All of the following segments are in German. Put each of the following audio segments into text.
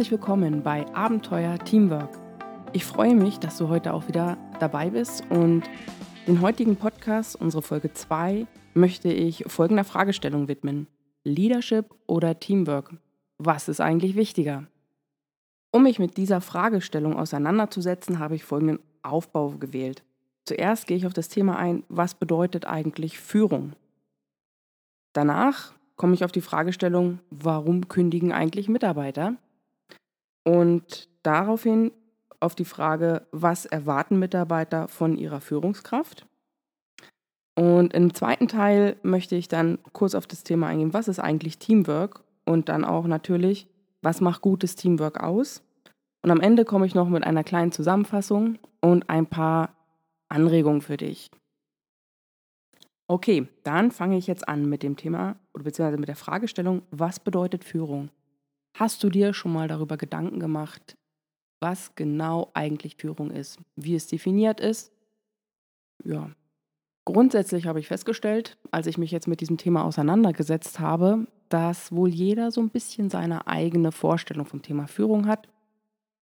Herzlich willkommen bei Abenteuer Teamwork. Ich freue mich, dass du heute auch wieder dabei bist und den heutigen Podcast, unsere Folge 2, möchte ich folgender Fragestellung widmen. Leadership oder Teamwork? Was ist eigentlich wichtiger? Um mich mit dieser Fragestellung auseinanderzusetzen, habe ich folgenden Aufbau gewählt. Zuerst gehe ich auf das Thema ein, was bedeutet eigentlich Führung? Danach komme ich auf die Fragestellung, warum kündigen eigentlich Mitarbeiter? Und daraufhin auf die Frage, was erwarten Mitarbeiter von ihrer Führungskraft? Und im zweiten Teil möchte ich dann kurz auf das Thema eingehen, was ist eigentlich Teamwork? Und dann auch natürlich, was macht gutes Teamwork aus? Und am Ende komme ich noch mit einer kleinen Zusammenfassung und ein paar Anregungen für dich. Okay, dann fange ich jetzt an mit dem Thema oder beziehungsweise mit der Fragestellung, was bedeutet Führung? Hast du dir schon mal darüber Gedanken gemacht, was genau eigentlich Führung ist, wie es definiert ist? Ja, grundsätzlich habe ich festgestellt, als ich mich jetzt mit diesem Thema auseinandergesetzt habe, dass wohl jeder so ein bisschen seine eigene Vorstellung vom Thema Führung hat.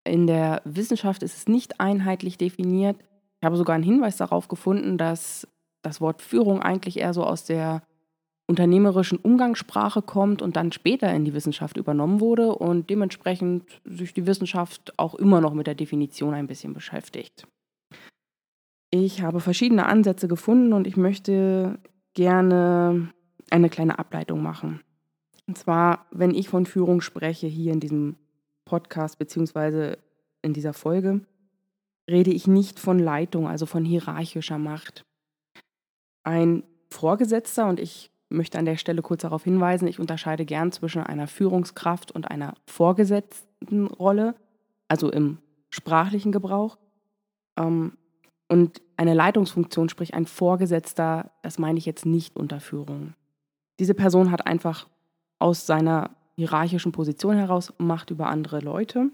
In der Wissenschaft ist es nicht einheitlich definiert. Ich habe sogar einen Hinweis darauf gefunden, dass das Wort Führung eigentlich eher so aus der unternehmerischen Umgangssprache kommt und dann später in die Wissenschaft übernommen wurde und dementsprechend sich die Wissenschaft auch immer noch mit der Definition ein bisschen beschäftigt. Ich habe verschiedene Ansätze gefunden und ich möchte gerne eine kleine Ableitung machen. Und zwar, wenn ich von Führung spreche hier in diesem Podcast beziehungsweise in dieser Folge, rede ich nicht von Leitung, also von hierarchischer Macht. Ein Vorgesetzter, und ich möchte an der Stelle kurz darauf hinweisen, ich unterscheide gern zwischen einer Führungskraft und einer vorgesetzten Rolle, also im sprachlichen Gebrauch. Ähm, und eine Leitungsfunktion, sprich ein Vorgesetzter, das meine ich jetzt nicht unter Führung. Diese Person hat einfach aus seiner hierarchischen Position heraus Macht über andere Leute.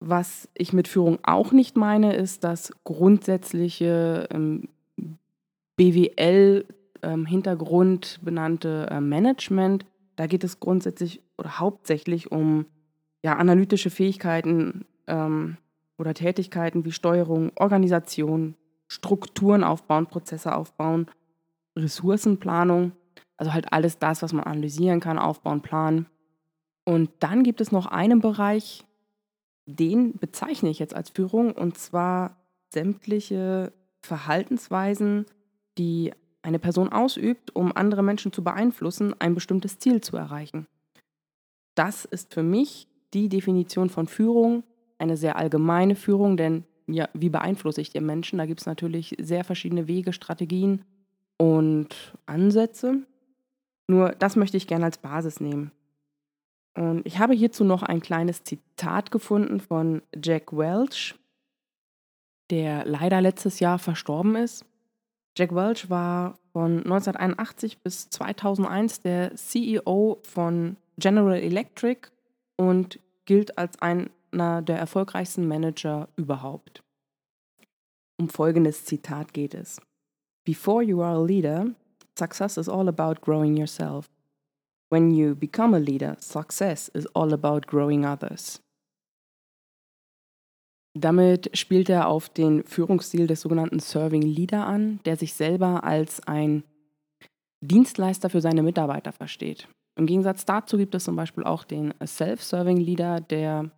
Was ich mit Führung auch nicht meine, ist das grundsätzliche ähm, BWL-Hintergrund ähm, benannte äh, Management. Da geht es grundsätzlich oder hauptsächlich um ja, analytische Fähigkeiten ähm, oder Tätigkeiten wie Steuerung, Organisation, Strukturen aufbauen, Prozesse aufbauen, Ressourcenplanung, also halt alles das, was man analysieren kann, aufbauen, planen. Und dann gibt es noch einen Bereich, den bezeichne ich jetzt als Führung, und zwar sämtliche Verhaltensweisen, die eine Person ausübt, um andere Menschen zu beeinflussen, ein bestimmtes Ziel zu erreichen. Das ist für mich die Definition von Führung, eine sehr allgemeine Führung, denn ja, wie beeinflusse ich den Menschen? Da gibt es natürlich sehr verschiedene Wege, Strategien und Ansätze. Nur das möchte ich gerne als Basis nehmen. Und ich habe hierzu noch ein kleines Zitat gefunden von Jack Welch, der leider letztes Jahr verstorben ist. Jack Welch war von 1981 bis 2001 der CEO von General Electric und gilt als einer der erfolgreichsten Manager überhaupt. Um folgendes Zitat geht es. Before you are a leader, success is all about growing yourself. When you become a leader, success is all about growing others. Damit spielt er auf den Führungsstil des sogenannten Serving Leader an, der sich selber als ein Dienstleister für seine Mitarbeiter versteht. Im Gegensatz dazu gibt es zum Beispiel auch den Self-Serving Leader, der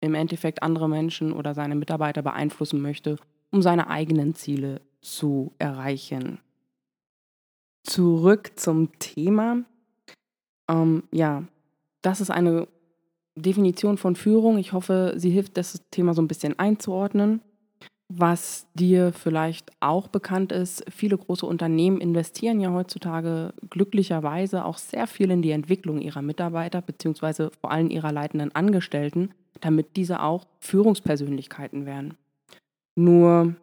im Endeffekt andere Menschen oder seine Mitarbeiter beeinflussen möchte, um seine eigenen Ziele zu erreichen. Zurück zum Thema. Ähm, ja, das ist eine Definition von Führung. Ich hoffe, sie hilft, das Thema so ein bisschen einzuordnen. Was dir vielleicht auch bekannt ist, viele große Unternehmen investieren ja heutzutage glücklicherweise auch sehr viel in die Entwicklung ihrer Mitarbeiter beziehungsweise vor allem ihrer leitenden Angestellten, damit diese auch Führungspersönlichkeiten werden. Nur,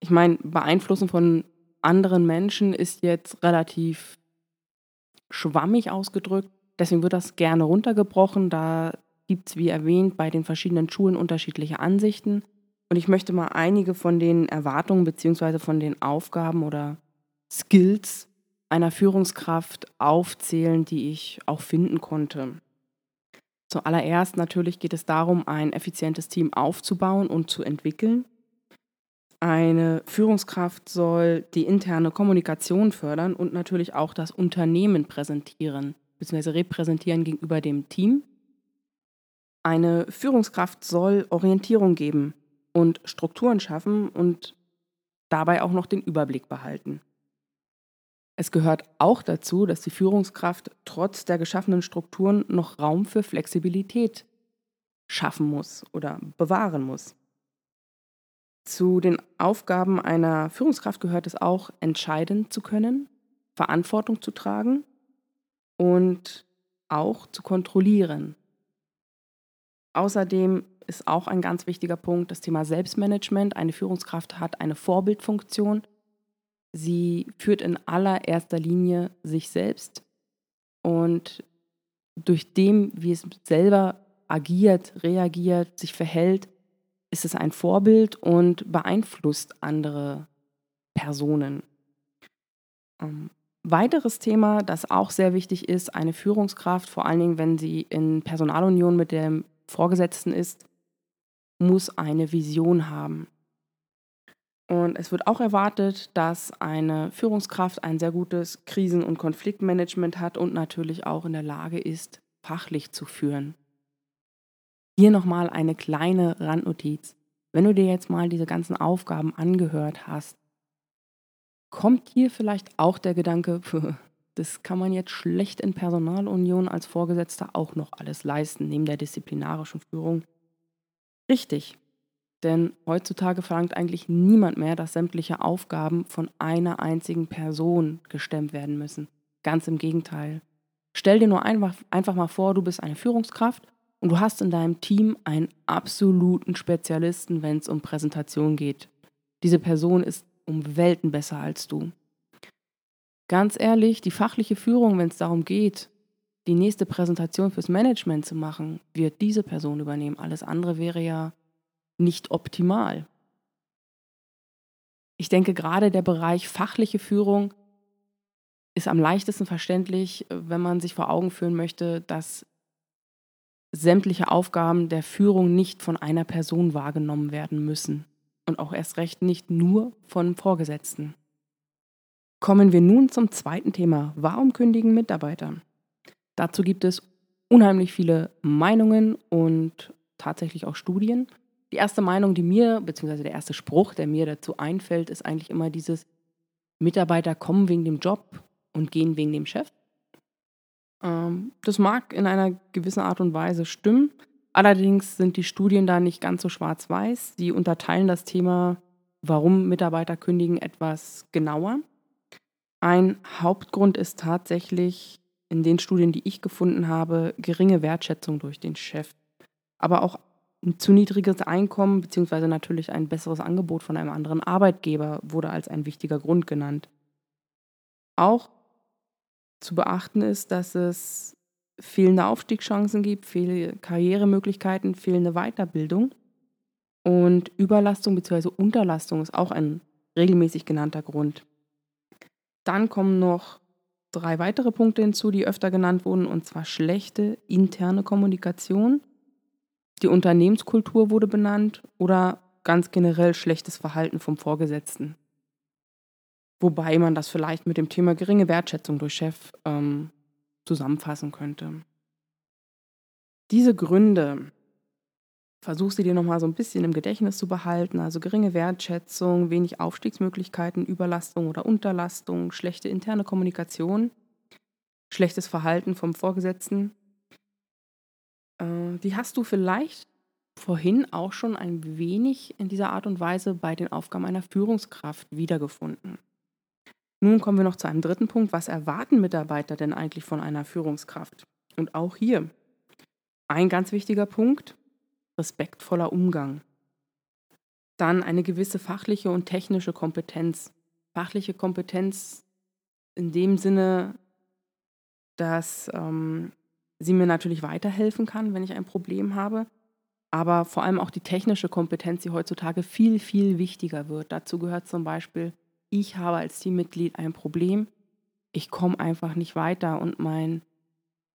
ich meine, Beeinflussen von anderen Menschen ist jetzt relativ schwammig ausgedrückt. Deswegen wird das gerne runtergebrochen. Da gibt es, wie erwähnt, bei den verschiedenen Schulen unterschiedliche Ansichten. Und ich möchte mal einige von den Erwartungen bzw. von den Aufgaben oder Skills einer Führungskraft aufzählen, die ich auch finden konnte. Zuallererst natürlich geht es darum, ein effizientes Team aufzubauen und zu entwickeln. Eine Führungskraft soll die interne Kommunikation fördern und natürlich auch das Unternehmen präsentieren bzw. repräsentieren gegenüber dem Team. Eine Führungskraft soll Orientierung geben und Strukturen schaffen und dabei auch noch den Überblick behalten. Es gehört auch dazu, dass die Führungskraft trotz der geschaffenen Strukturen noch Raum für Flexibilität schaffen muss oder bewahren muss. Zu den Aufgaben einer Führungskraft gehört es auch, entscheiden zu können, Verantwortung zu tragen und auch zu kontrollieren. Außerdem ist auch ein ganz wichtiger Punkt das Thema Selbstmanagement. Eine Führungskraft hat eine Vorbildfunktion Sie führt in allererster Linie sich selbst und durch dem, wie es selber agiert, reagiert, sich verhält, ist es ein Vorbild und beeinflusst andere Personen. Weiteres Thema, das auch sehr wichtig ist, eine Führungskraft, vor allen Dingen, wenn sie in Personalunion mit dem Vorgesetzten ist, muss eine Vision haben. Und es wird auch erwartet, dass eine Führungskraft ein sehr gutes Krisen- und Konfliktmanagement hat und natürlich auch in der Lage ist, fachlich zu führen. Hier nochmal eine kleine Randnotiz. Wenn du dir jetzt mal diese ganzen Aufgaben angehört hast, kommt hier vielleicht auch der Gedanke, das kann man jetzt schlecht in Personalunion als Vorgesetzter auch noch alles leisten, neben der disziplinarischen Führung. Richtig, denn heutzutage verlangt eigentlich niemand mehr, dass sämtliche Aufgaben von einer einzigen Person gestemmt werden müssen. Ganz im Gegenteil. Stell dir nur einfach, einfach mal vor, du bist eine Führungskraft und du hast in deinem Team einen absoluten Spezialisten, wenn es um Präsentation geht. Diese Person ist um Welten besser als du. Ganz ehrlich, die fachliche Führung, wenn es darum geht, die nächste Präsentation fürs Management zu machen, wird diese Person übernehmen. Alles andere wäre ja nicht optimal. Ich denke, gerade der Bereich fachliche Führung ist am leichtesten verständlich, wenn man sich vor Augen führen möchte, dass sämtliche Aufgaben der Führung nicht von einer Person wahrgenommen werden müssen und auch erst recht nicht nur von Vorgesetzten. Kommen wir nun zum zweiten Thema. Warum kündigen Mitarbeiter? Dazu gibt es unheimlich viele Meinungen und tatsächlich auch Studien. Die erste Meinung, die mir, beziehungsweise der erste Spruch, der mir dazu einfällt, ist eigentlich immer dieses, Mitarbeiter kommen wegen dem Job und gehen wegen dem Chef. Ähm, das mag in einer gewissen Art und Weise stimmen. Allerdings sind die Studien da nicht ganz so schwarz-weiß. Sie unterteilen das Thema, warum Mitarbeiter kündigen, etwas genauer. Ein Hauptgrund ist tatsächlich in den Studien, die ich gefunden habe, geringe Wertschätzung durch den Chef. Aber auch ein zu niedriges Einkommen beziehungsweise natürlich ein besseres Angebot von einem anderen Arbeitgeber wurde als ein wichtiger Grund genannt. Auch zu beachten ist, dass es fehlende Aufstiegschancen gibt, fehlende Karrieremöglichkeiten, fehlende Weiterbildung. Und Überlastung bzw. Unterlastung ist auch ein regelmäßig genannter Grund. Dann kommen noch drei weitere Punkte hinzu, die öfter genannt wurden, und zwar schlechte interne Kommunikation, die Unternehmenskultur wurde benannt oder ganz generell schlechtes Verhalten vom Vorgesetzten. Wobei man das vielleicht mit dem Thema geringe Wertschätzung durch Chef ähm, zusammenfassen könnte. Diese Gründe versuchst du dir nochmal so ein bisschen im Gedächtnis zu behalten. Also geringe Wertschätzung, wenig Aufstiegsmöglichkeiten, Überlastung oder Unterlastung, schlechte interne Kommunikation, schlechtes Verhalten vom Vorgesetzten äh, die hast du vielleicht vorhin auch schon ein wenig in dieser Art und Weise bei den Aufgaben einer Führungskraft wiedergefunden. Nun kommen wir noch zu einem dritten Punkt. Was erwarten Mitarbeiter denn eigentlich von einer Führungskraft? Und auch hier ein ganz wichtiger Punkt, respektvoller Umgang. Dann eine gewisse fachliche und technische Kompetenz. Fachliche Kompetenz in dem Sinne, dass ähm, sie mir natürlich weiterhelfen kann, wenn ich ein Problem habe, aber vor allem auch die technische Kompetenz, die heutzutage viel, viel wichtiger wird. Dazu gehört zum Beispiel, ich habe als Teammitglied ein Problem, ich komme einfach nicht weiter und mein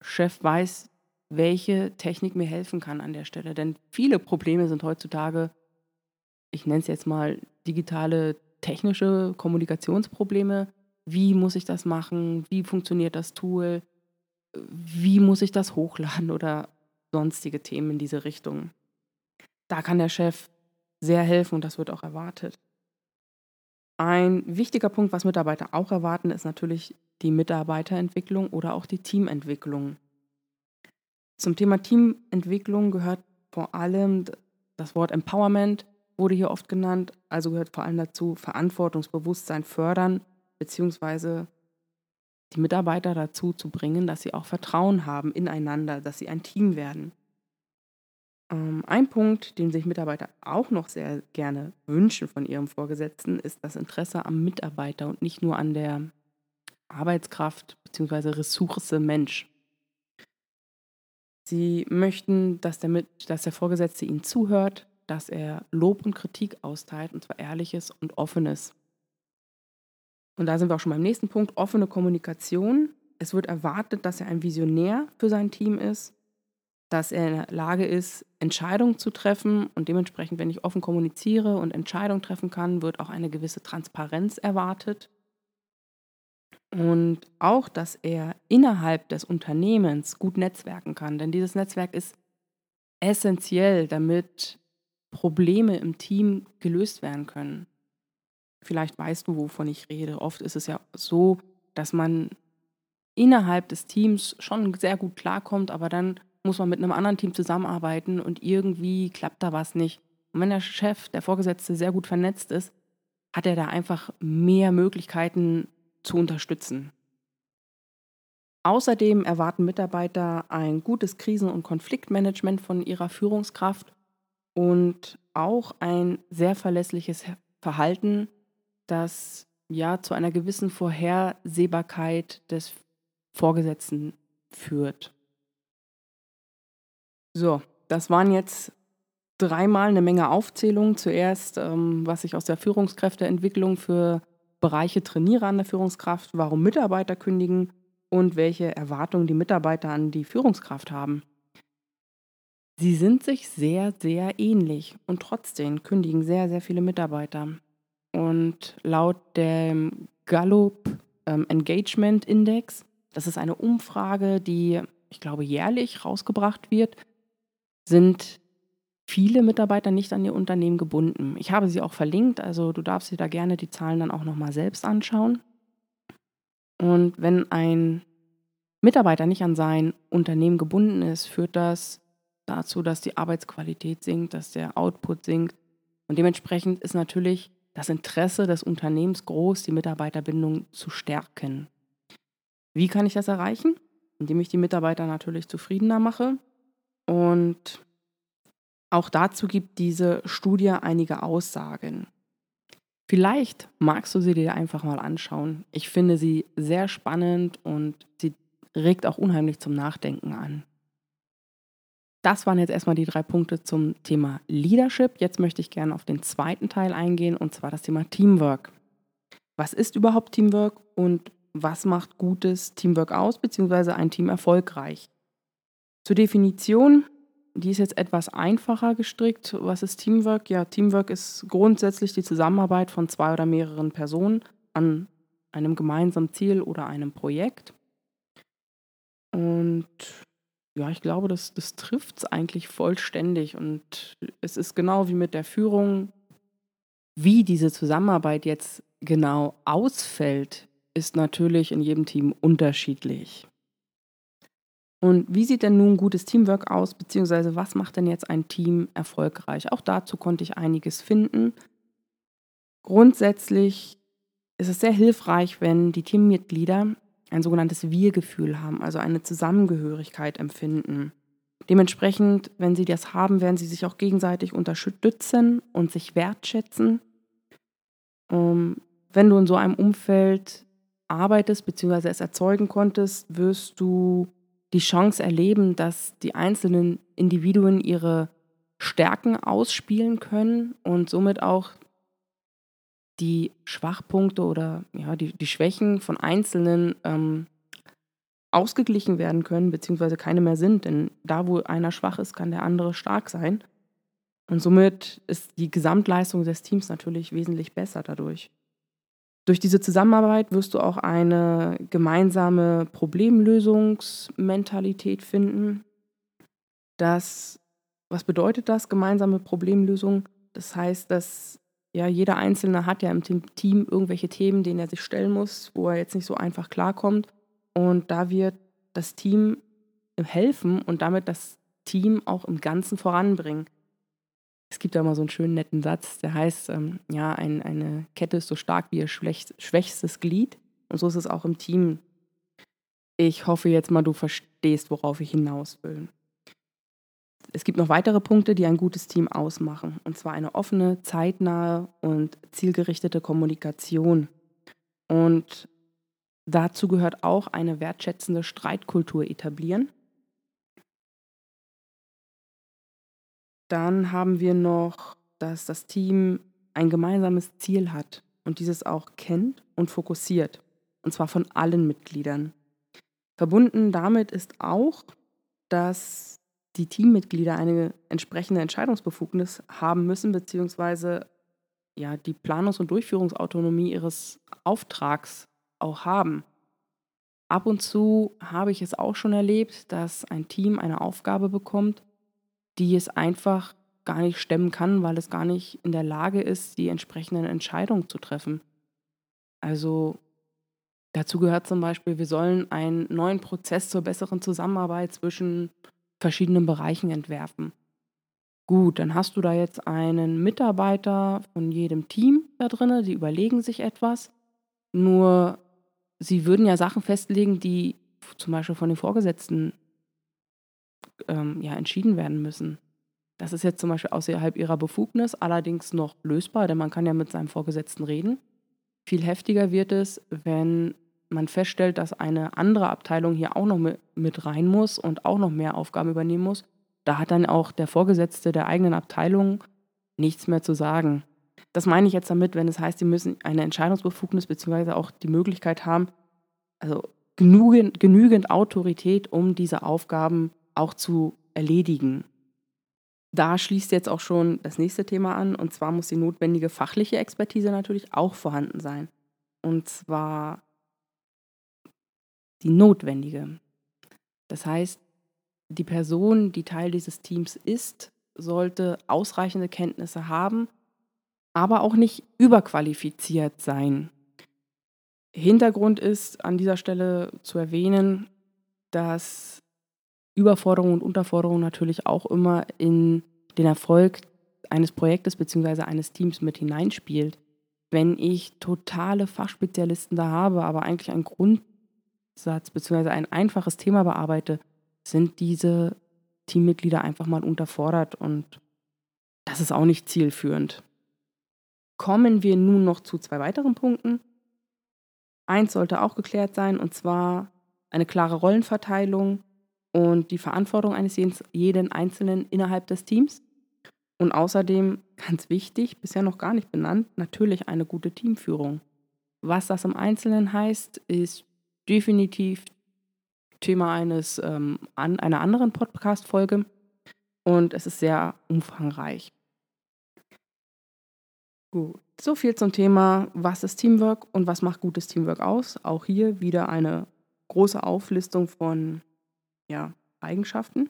Chef weiß welche Technik mir helfen kann an der Stelle. Denn viele Probleme sind heutzutage, ich nenne es jetzt mal digitale technische Kommunikationsprobleme. Wie muss ich das machen? Wie funktioniert das Tool? Wie muss ich das hochladen oder sonstige Themen in diese Richtung? Da kann der Chef sehr helfen und das wird auch erwartet. Ein wichtiger Punkt, was Mitarbeiter auch erwarten, ist natürlich die Mitarbeiterentwicklung oder auch die Teamentwicklung. Zum Thema Teamentwicklung gehört vor allem das Wort Empowerment, wurde hier oft genannt, also gehört vor allem dazu Verantwortungsbewusstsein fördern, beziehungsweise die Mitarbeiter dazu zu bringen, dass sie auch Vertrauen haben ineinander, dass sie ein Team werden. Ähm, ein Punkt, den sich Mitarbeiter auch noch sehr gerne wünschen von ihrem Vorgesetzten, ist das Interesse am Mitarbeiter und nicht nur an der Arbeitskraft bzw. Ressource Mensch. Sie möchten, dass der, dass der Vorgesetzte ihnen zuhört, dass er Lob und Kritik austeilt, und zwar ehrliches und offenes. Und da sind wir auch schon beim nächsten Punkt, offene Kommunikation. Es wird erwartet, dass er ein Visionär für sein Team ist, dass er in der Lage ist, Entscheidungen zu treffen und dementsprechend, wenn ich offen kommuniziere und Entscheidungen treffen kann, wird auch eine gewisse Transparenz erwartet. Und auch, dass er innerhalb des Unternehmens gut netzwerken kann, denn dieses Netzwerk ist essentiell, damit Probleme im Team gelöst werden können. Vielleicht weißt du, wovon ich rede. Oft ist es ja so, dass man innerhalb des Teams schon sehr gut klarkommt, aber dann muss man mit einem anderen Team zusammenarbeiten und irgendwie klappt da was nicht. Und wenn der Chef, der Vorgesetzte sehr gut vernetzt ist, hat er da einfach mehr Möglichkeiten zu unterstützen. Außerdem erwarten Mitarbeiter ein gutes Krisen- und Konfliktmanagement von ihrer Führungskraft und auch ein sehr verlässliches Verhalten, das ja zu einer gewissen Vorhersehbarkeit des Vorgesetzten führt. So, das waren jetzt dreimal eine Menge Aufzählungen. Zuerst, ähm, was ich aus der Führungskräfteentwicklung für Bereiche trainiere an der Führungskraft, warum Mitarbeiter kündigen und welche Erwartungen die Mitarbeiter an die Führungskraft haben. Sie sind sich sehr, sehr ähnlich und trotzdem kündigen sehr, sehr viele Mitarbeiter. Und laut dem Gallup ähm, Engagement Index, das ist eine Umfrage, die, ich glaube, jährlich rausgebracht wird, sind viele Mitarbeiter nicht an ihr Unternehmen gebunden. Ich habe sie auch verlinkt, also du darfst dir da gerne die Zahlen dann auch nochmal selbst anschauen. Und wenn ein Mitarbeiter nicht an sein Unternehmen gebunden ist, führt das dazu, dass die Arbeitsqualität sinkt, dass der Output sinkt. Und dementsprechend ist natürlich das Interesse des Unternehmens groß, die Mitarbeiterbindung zu stärken. Wie kann ich das erreichen? Indem ich die Mitarbeiter natürlich zufriedener mache. Und auch dazu gibt diese Studie einige Aussagen. Vielleicht magst du sie dir einfach mal anschauen. Ich finde sie sehr spannend und sie regt auch unheimlich zum Nachdenken an. Das waren jetzt erstmal die drei Punkte zum Thema Leadership. Jetzt möchte ich gerne auf den zweiten Teil eingehen, und zwar das Thema Teamwork. Was ist überhaupt Teamwork und was macht gutes Teamwork aus, beziehungsweise ein Team erfolgreich? Zur Definition, die ist jetzt etwas einfacher gestrickt. Was ist Teamwork? Ja, Teamwork ist grundsätzlich die Zusammenarbeit von zwei oder mehreren Personen an einem gemeinsamen Ziel oder einem Projekt. Und ja, ich glaube, das, das trifft es eigentlich vollständig. Und es ist genau wie mit der Führung, wie diese Zusammenarbeit jetzt genau ausfällt, ist natürlich in jedem Team unterschiedlich. Und wie sieht denn nun gutes Teamwork aus, beziehungsweise was macht denn jetzt ein Team erfolgreich? Auch dazu konnte ich einiges finden. Grundsätzlich ist es sehr hilfreich, wenn die Teammitglieder ein sogenanntes Wir-Gefühl haben, also eine Zusammengehörigkeit empfinden. Dementsprechend, wenn sie das haben, werden sie sich auch gegenseitig unterstützen und sich wertschätzen. Ähm, wenn du in so einem Umfeld arbeitest bzw. es erzeugen konntest, wirst du die Chance erleben, dass die einzelnen Individuen ihre Stärken ausspielen können und somit auch die Schwachpunkte oder ja, die, die Schwächen von Einzelnen ähm, ausgeglichen werden können, beziehungsweise keine mehr sind. Denn da, wo einer schwach ist, kann der andere stark sein. Und somit ist die Gesamtleistung des Teams natürlich wesentlich besser dadurch. Durch diese Zusammenarbeit wirst du auch eine gemeinsame Problemlösungsmentalität finden. Das, was bedeutet das, gemeinsame Problemlösung? Das heißt, dass ja, jeder Einzelne hat ja im Team irgendwelche Themen, denen er sich stellen muss, wo er jetzt nicht so einfach klarkommt. Und da wird das Team helfen und damit das Team auch im Ganzen voranbringen. Es gibt da mal so einen schönen netten Satz, der heißt, ähm, ja, ein, eine Kette ist so stark wie ihr schwächstes Glied. Und so ist es auch im Team. Ich hoffe jetzt mal, du verstehst, worauf ich hinaus will. Es gibt noch weitere Punkte, die ein gutes Team ausmachen. Und zwar eine offene, zeitnahe und zielgerichtete Kommunikation. Und dazu gehört auch eine wertschätzende Streitkultur etablieren. Dann haben wir noch, dass das Team ein gemeinsames Ziel hat und dieses auch kennt und fokussiert. Und zwar von allen Mitgliedern. Verbunden damit ist auch, dass die Teammitglieder eine entsprechende Entscheidungsbefugnis haben müssen, beziehungsweise ja, die Planungs- und Durchführungsautonomie ihres Auftrags auch haben. Ab und zu habe ich es auch schon erlebt, dass ein Team eine Aufgabe bekommt die es einfach gar nicht stemmen kann, weil es gar nicht in der Lage ist, die entsprechenden Entscheidungen zu treffen. Also dazu gehört zum Beispiel, wir sollen einen neuen Prozess zur besseren Zusammenarbeit zwischen verschiedenen Bereichen entwerfen. Gut, dann hast du da jetzt einen Mitarbeiter von jedem Team da drin, die überlegen sich etwas. Nur sie würden ja Sachen festlegen, die zum Beispiel von den Vorgesetzten ähm, ja, entschieden werden müssen. Das ist jetzt zum Beispiel außerhalb ihrer Befugnis, allerdings noch lösbar, denn man kann ja mit seinem Vorgesetzten reden. Viel heftiger wird es, wenn man feststellt, dass eine andere Abteilung hier auch noch mit rein muss und auch noch mehr Aufgaben übernehmen muss. Da hat dann auch der Vorgesetzte der eigenen Abteilung nichts mehr zu sagen. Das meine ich jetzt damit, wenn es heißt, sie müssen eine Entscheidungsbefugnis bzw. auch die Möglichkeit haben, also genügend, genügend Autorität, um diese Aufgaben auch zu erledigen. Da schließt jetzt auch schon das nächste Thema an, und zwar muss die notwendige fachliche Expertise natürlich auch vorhanden sein. Und zwar die notwendige. Das heißt, die Person, die Teil dieses Teams ist, sollte ausreichende Kenntnisse haben, aber auch nicht überqualifiziert sein. Hintergrund ist an dieser Stelle zu erwähnen, dass Überforderung und Unterforderung natürlich auch immer in den Erfolg eines Projektes bzw. eines Teams mit hineinspielt. Wenn ich totale Fachspezialisten da habe, aber eigentlich einen Grundsatz bzw. ein einfaches Thema bearbeite, sind diese Teammitglieder einfach mal unterfordert und das ist auch nicht zielführend. Kommen wir nun noch zu zwei weiteren Punkten. Eins sollte auch geklärt sein, und zwar eine klare Rollenverteilung und die Verantwortung eines jeden Einzelnen innerhalb des Teams. Und außerdem, ganz wichtig, bisher noch gar nicht benannt, natürlich eine gute Teamführung. Was das im Einzelnen heißt, ist definitiv Thema eines, ähm, an, einer anderen Podcast-Folge und es ist sehr umfangreich. Gut, so viel zum Thema, was ist Teamwork und was macht gutes Teamwork aus. Auch hier wieder eine große Auflistung von ja, Eigenschaften.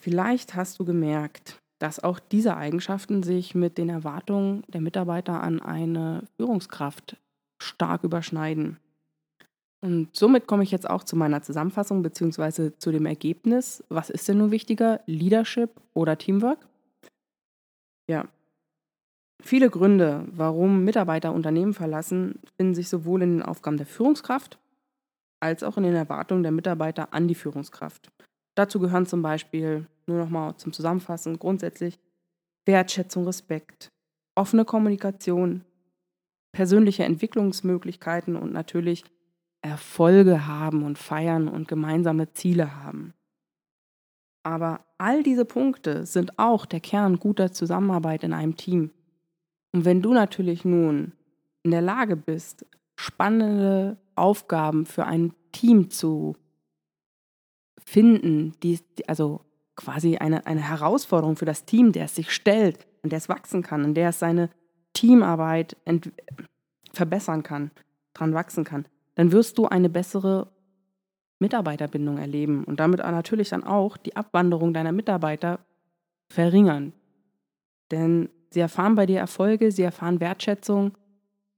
Vielleicht hast du gemerkt, dass auch diese Eigenschaften sich mit den Erwartungen der Mitarbeiter an eine Führungskraft stark überschneiden. Und somit komme ich jetzt auch zu meiner Zusammenfassung bzw. zu dem Ergebnis. Was ist denn nun wichtiger, Leadership oder Teamwork? Ja, viele Gründe, warum Mitarbeiter Unternehmen verlassen, finden sich sowohl in den Aufgaben der Führungskraft als auch in den Erwartungen der Mitarbeiter an die Führungskraft. Dazu gehören zum Beispiel, nur nochmal zum Zusammenfassen, grundsätzlich Wertschätzung, Respekt, offene Kommunikation, persönliche Entwicklungsmöglichkeiten und natürlich Erfolge haben und feiern und gemeinsame Ziele haben. Aber all diese Punkte sind auch der Kern guter Zusammenarbeit in einem Team. Und wenn du natürlich nun in der Lage bist, spannende Aufgaben für ein Team zu finden, die, also quasi eine, eine Herausforderung für das Team, der es sich stellt, und der es wachsen kann, und der es seine Teamarbeit verbessern kann, dran wachsen kann, dann wirst du eine bessere Mitarbeiterbindung erleben und damit natürlich dann auch die Abwanderung deiner Mitarbeiter verringern. Denn sie erfahren bei dir Erfolge, sie erfahren Wertschätzung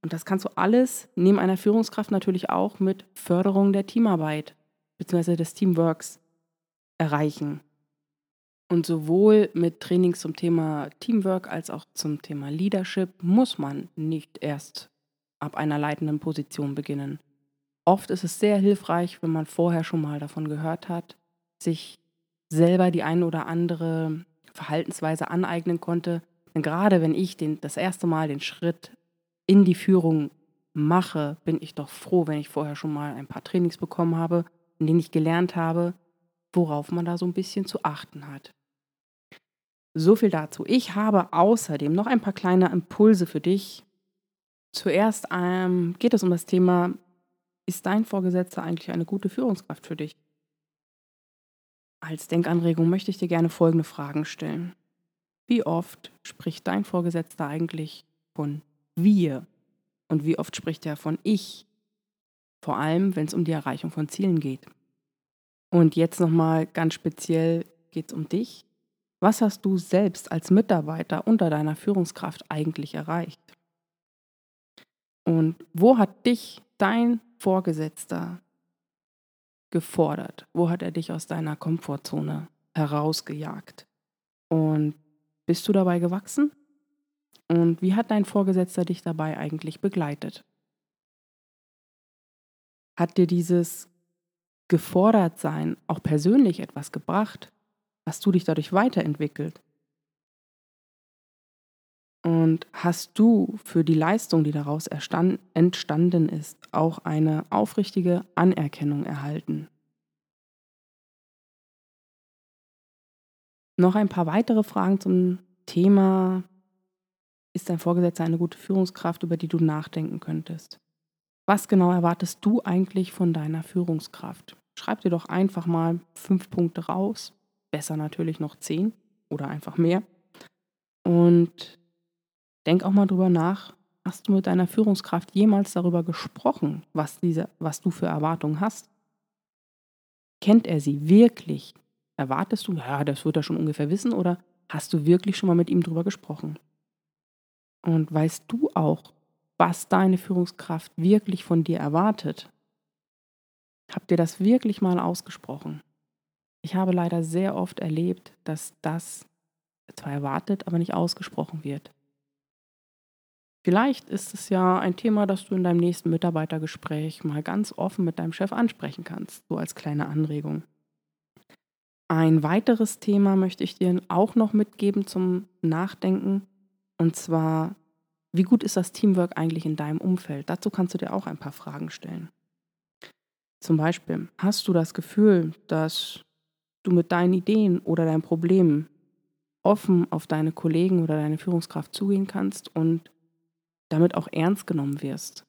und das kannst du alles neben einer Führungskraft natürlich auch mit Förderung der Teamarbeit bzw. des Teamworks erreichen. Und sowohl mit Trainings zum Thema Teamwork als auch zum Thema Leadership muss man nicht erst ab einer leitenden Position beginnen. Oft ist es sehr hilfreich, wenn man vorher schon mal davon gehört hat, sich selber die eine oder andere Verhaltensweise aneignen konnte. Denn gerade wenn ich den, das erste Mal den Schritt in die Führung mache, bin ich doch froh, wenn ich vorher schon mal ein paar Trainings bekommen habe, in denen ich gelernt habe, worauf man da so ein bisschen zu achten hat. So viel dazu. Ich habe außerdem noch ein paar kleine Impulse für dich. Zuerst ähm, geht es um das Thema, ist dein Vorgesetzter eigentlich eine gute Führungskraft für dich? Als Denkanregung möchte ich dir gerne folgende Fragen stellen. Wie oft spricht dein Vorgesetzter eigentlich von wir und wie oft spricht er von ich? Vor allem, wenn es um die Erreichung von Zielen geht. Und jetzt nochmal ganz speziell geht es um dich. Was hast du selbst als Mitarbeiter unter deiner Führungskraft eigentlich erreicht? Und wo hat dich dein Vorgesetzter gefordert? Wo hat er dich aus deiner Komfortzone herausgejagt? Und bist du dabei gewachsen? Und wie hat dein Vorgesetzter dich dabei eigentlich begleitet? Hat dir dieses Gefordertsein auch persönlich etwas gebracht? Hast du dich dadurch weiterentwickelt? Und hast du für die Leistung, die daraus entstanden ist, auch eine aufrichtige Anerkennung erhalten? Noch ein paar weitere Fragen zum Thema, ist dein Vorgesetzter eine gute Führungskraft, über die du nachdenken könntest? Was genau erwartest du eigentlich von deiner Führungskraft? Schreib dir doch einfach mal fünf Punkte raus, besser natürlich noch zehn oder einfach mehr. Und Denk auch mal drüber nach, hast du mit deiner Führungskraft jemals darüber gesprochen, was, diese, was du für Erwartungen hast? Kennt er sie wirklich? Erwartest du, ja, das wird er schon ungefähr wissen, oder hast du wirklich schon mal mit ihm drüber gesprochen? Und weißt du auch, was deine Führungskraft wirklich von dir erwartet? Habt ihr das wirklich mal ausgesprochen? Ich habe leider sehr oft erlebt, dass das zwar erwartet, aber nicht ausgesprochen wird. Vielleicht ist es ja ein Thema, das du in deinem nächsten Mitarbeitergespräch mal ganz offen mit deinem Chef ansprechen kannst, so als kleine Anregung. Ein weiteres Thema möchte ich dir auch noch mitgeben zum Nachdenken, und zwar, wie gut ist das Teamwork eigentlich in deinem Umfeld? Dazu kannst du dir auch ein paar Fragen stellen. Zum Beispiel, hast du das Gefühl, dass du mit deinen Ideen oder deinen Problemen offen auf deine Kollegen oder deine Führungskraft zugehen kannst und damit auch ernst genommen wirst.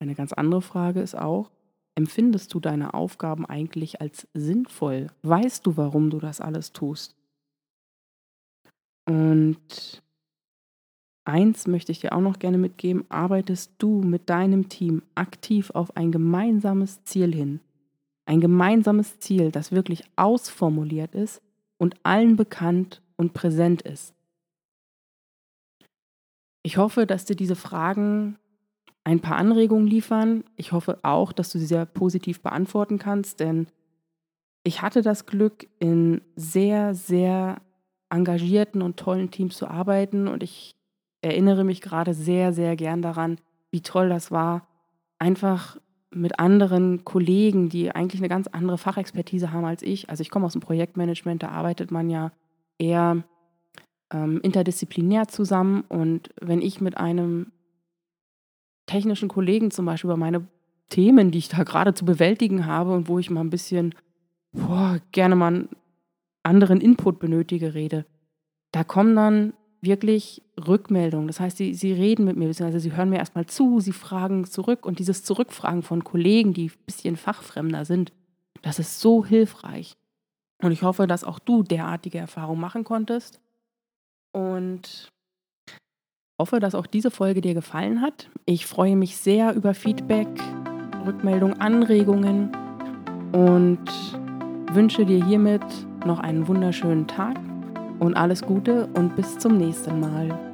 Eine ganz andere Frage ist auch, empfindest du deine Aufgaben eigentlich als sinnvoll? Weißt du, warum du das alles tust? Und eins möchte ich dir auch noch gerne mitgeben, arbeitest du mit deinem Team aktiv auf ein gemeinsames Ziel hin? Ein gemeinsames Ziel, das wirklich ausformuliert ist und allen bekannt und präsent ist. Ich hoffe, dass dir diese Fragen ein paar Anregungen liefern. Ich hoffe auch, dass du sie sehr positiv beantworten kannst, denn ich hatte das Glück, in sehr, sehr engagierten und tollen Teams zu arbeiten und ich erinnere mich gerade sehr, sehr gern daran, wie toll das war, einfach mit anderen Kollegen, die eigentlich eine ganz andere Fachexpertise haben als ich. Also ich komme aus dem Projektmanagement, da arbeitet man ja eher ähm, interdisziplinär zusammen. Und wenn ich mit einem technischen Kollegen zum Beispiel über meine Themen, die ich da gerade zu bewältigen habe und wo ich mal ein bisschen boah, gerne mal anderen Input benötige, rede, da kommen dann wirklich Rückmeldung. Das heißt, sie, sie reden mit mir, beziehungsweise sie hören mir erstmal zu, sie fragen zurück und dieses Zurückfragen von Kollegen, die ein bisschen fachfremder sind, das ist so hilfreich. Und ich hoffe, dass auch du derartige Erfahrungen machen konntest. Und hoffe, dass auch diese Folge dir gefallen hat. Ich freue mich sehr über Feedback, Rückmeldung, Anregungen und wünsche dir hiermit noch einen wunderschönen Tag und alles Gute und bis zum nächsten Mal.